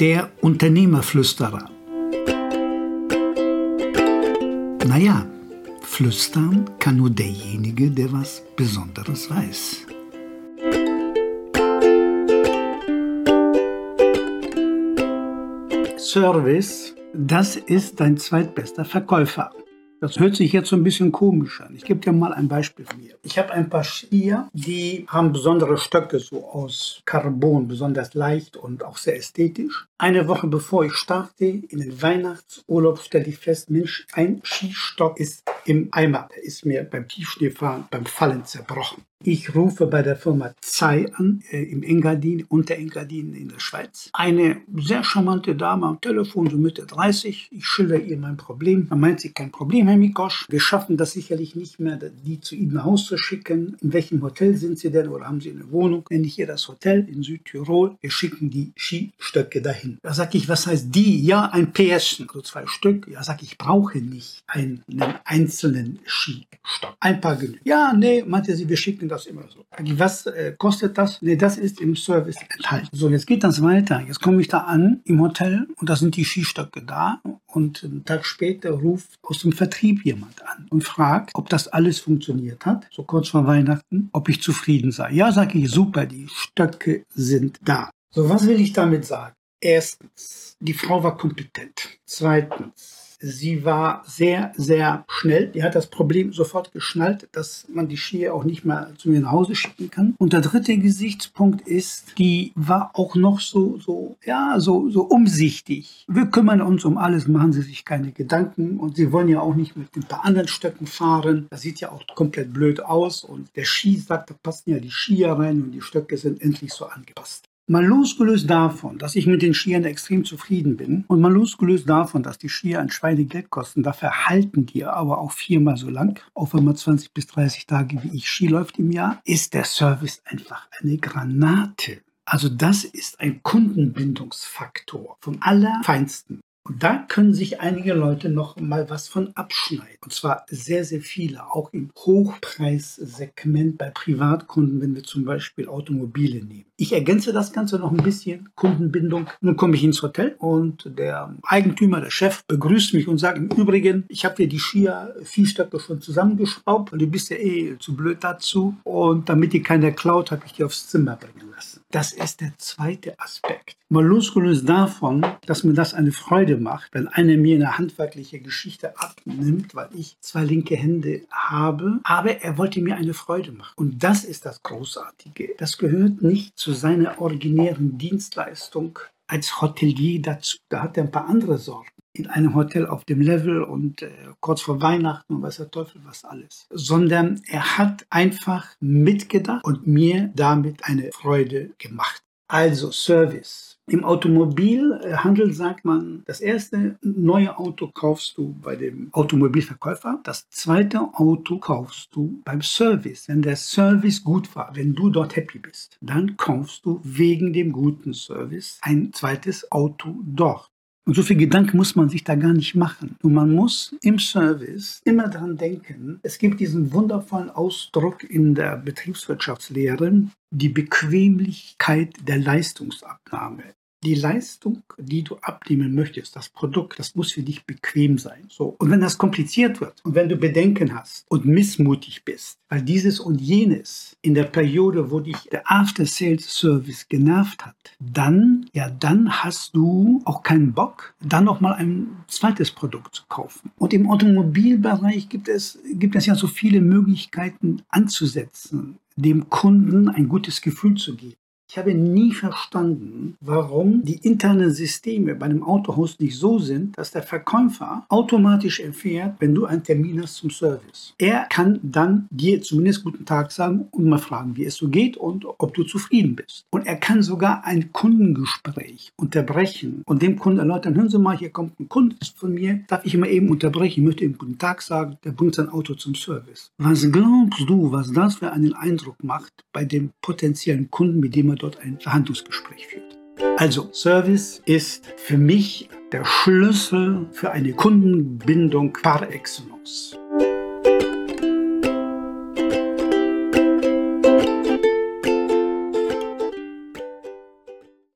Der Unternehmerflüsterer. Naja, flüstern kann nur derjenige, der was Besonderes weiß. Service, das ist dein zweitbester Verkäufer. Das hört sich jetzt so ein bisschen komisch an. Ich gebe dir mal ein Beispiel von mir. Ich habe ein paar Skier, die haben besondere Stöcke, so aus Carbon, besonders leicht und auch sehr ästhetisch. Eine Woche bevor ich starte in den Weihnachtsurlaub, stelle ich fest, Mensch, ein Skistock ist im Eimer. Der ist mir beim Tiefschneefahren, beim Fallen zerbrochen. Ich rufe bei der Firma Zei an, äh, im Engadin, unter Engadin in der Schweiz. Eine sehr charmante Dame am Telefon, so Mitte 30. Ich schilder ihr mein Problem. Da meint sie, kein Problem, Herr Mikosch. Wir schaffen das sicherlich nicht mehr, die zu Ihnen nach Hause zu schicken. In welchem Hotel sind Sie denn oder haben Sie eine Wohnung? Nenne ich ihr das Hotel in Südtirol. Wir schicken die Skistöcke dahin. Da sage ich, was heißt die? Ja, ein PS, also zwei Stück. Ja, sage ich, brauche nicht einen, einzelnen Skistock. Ein paar genügen. Ja, nee, meinte sie, wir schicken das das immer so. Was äh, kostet das? Nee, das ist im Service enthalten. So, jetzt geht das weiter. Jetzt komme ich da an im Hotel und da sind die Skistöcke da. Und einen Tag später ruft aus dem Vertrieb jemand an und fragt, ob das alles funktioniert hat, so kurz vor Weihnachten, ob ich zufrieden sei. Ja, sage ich, super, die Stöcke sind da. So, was will ich damit sagen? Erstens, die Frau war kompetent. Zweitens, Sie war sehr, sehr schnell. Die hat das Problem sofort geschnallt, dass man die Skier auch nicht mehr zu mir nach Hause schicken kann. Und der dritte Gesichtspunkt ist, die war auch noch so, so, ja, so, so umsichtig. Wir kümmern uns um alles, machen Sie sich keine Gedanken. Und Sie wollen ja auch nicht mit ein paar anderen Stöcken fahren. Das sieht ja auch komplett blöd aus. Und der Ski sagt, da passen ja die Skier rein und die Stöcke sind endlich so angepasst. Mal losgelöst davon, dass ich mit den Skiern extrem zufrieden bin und mal losgelöst davon, dass die Skier ein Schweinegeld kosten, dafür halten die aber auch viermal so lang, auch wenn man 20 bis 30 Tage wie ich Ski läuft im Jahr, ist der Service einfach eine Granate. Also das ist ein Kundenbindungsfaktor vom Allerfeinsten. Und da können sich einige Leute noch mal was von abschneiden. Und zwar sehr, sehr viele, auch im Hochpreissegment bei Privatkunden, wenn wir zum Beispiel Automobile nehmen. Ich ergänze das Ganze noch ein bisschen, Kundenbindung. Nun komme ich ins Hotel und der Eigentümer, der Chef, begrüßt mich und sagt im Übrigen, ich habe dir die Skier, Viehstöcke schon zusammengeschraubt und du bist ja eh zu blöd dazu. Und damit die keiner klaut, habe ich die aufs Zimmer bringen lassen. Das ist der zweite Aspekt. Mal losgelöst davon, dass mir das eine Freude macht, wenn einer mir eine handwerkliche Geschichte abnimmt, weil ich zwei linke Hände habe, aber er wollte mir eine Freude machen. Und das ist das Großartige. Das gehört nicht zu seiner originären Dienstleistung als Hotelier dazu. Da hat er ein paar andere Sorgen in einem Hotel auf dem Level und äh, kurz vor Weihnachten und weiß der Teufel was alles, sondern er hat einfach mitgedacht und mir damit eine Freude gemacht. Also Service. Im Automobilhandel sagt man, das erste neue Auto kaufst du bei dem Automobilverkäufer, das zweite Auto kaufst du beim Service. Wenn der Service gut war, wenn du dort happy bist, dann kaufst du wegen dem guten Service ein zweites Auto dort. Und so viel Gedanken muss man sich da gar nicht machen. Und man muss im Service immer daran denken, es gibt diesen wundervollen Ausdruck in der Betriebswirtschaftslehre, die Bequemlichkeit der Leistungsabnahme die Leistung, die du abnehmen möchtest, das Produkt, das muss für dich bequem sein. So. Und wenn das kompliziert wird und wenn du Bedenken hast und missmutig bist, weil dieses und jenes in der Periode, wo dich der After-Sales-Service genervt hat, dann, ja, dann hast du auch keinen Bock, dann nochmal ein zweites Produkt zu kaufen. Und im Automobilbereich gibt es, gibt es ja so viele Möglichkeiten anzusetzen, dem Kunden ein gutes Gefühl zu geben. Ich habe nie verstanden, warum die internen Systeme bei einem Autohaus nicht so sind, dass der Verkäufer automatisch erfährt, wenn du einen Termin hast zum Service. Er kann dann dir zumindest guten Tag sagen und mal fragen, wie es so geht und ob du zufrieden bist. Und er kann sogar ein Kundengespräch unterbrechen und dem Kunden erläutern, hören Sie mal, hier kommt ein Kunde von mir, darf ich immer eben unterbrechen, ich möchte ihm guten Tag sagen, der bringt sein Auto zum Service. Was glaubst du, was das für einen Eindruck macht bei dem potenziellen Kunden, mit dem er dort ein Verhandlungsgespräch führt. Also, Service ist für mich der Schlüssel für eine Kundenbindung par excellence.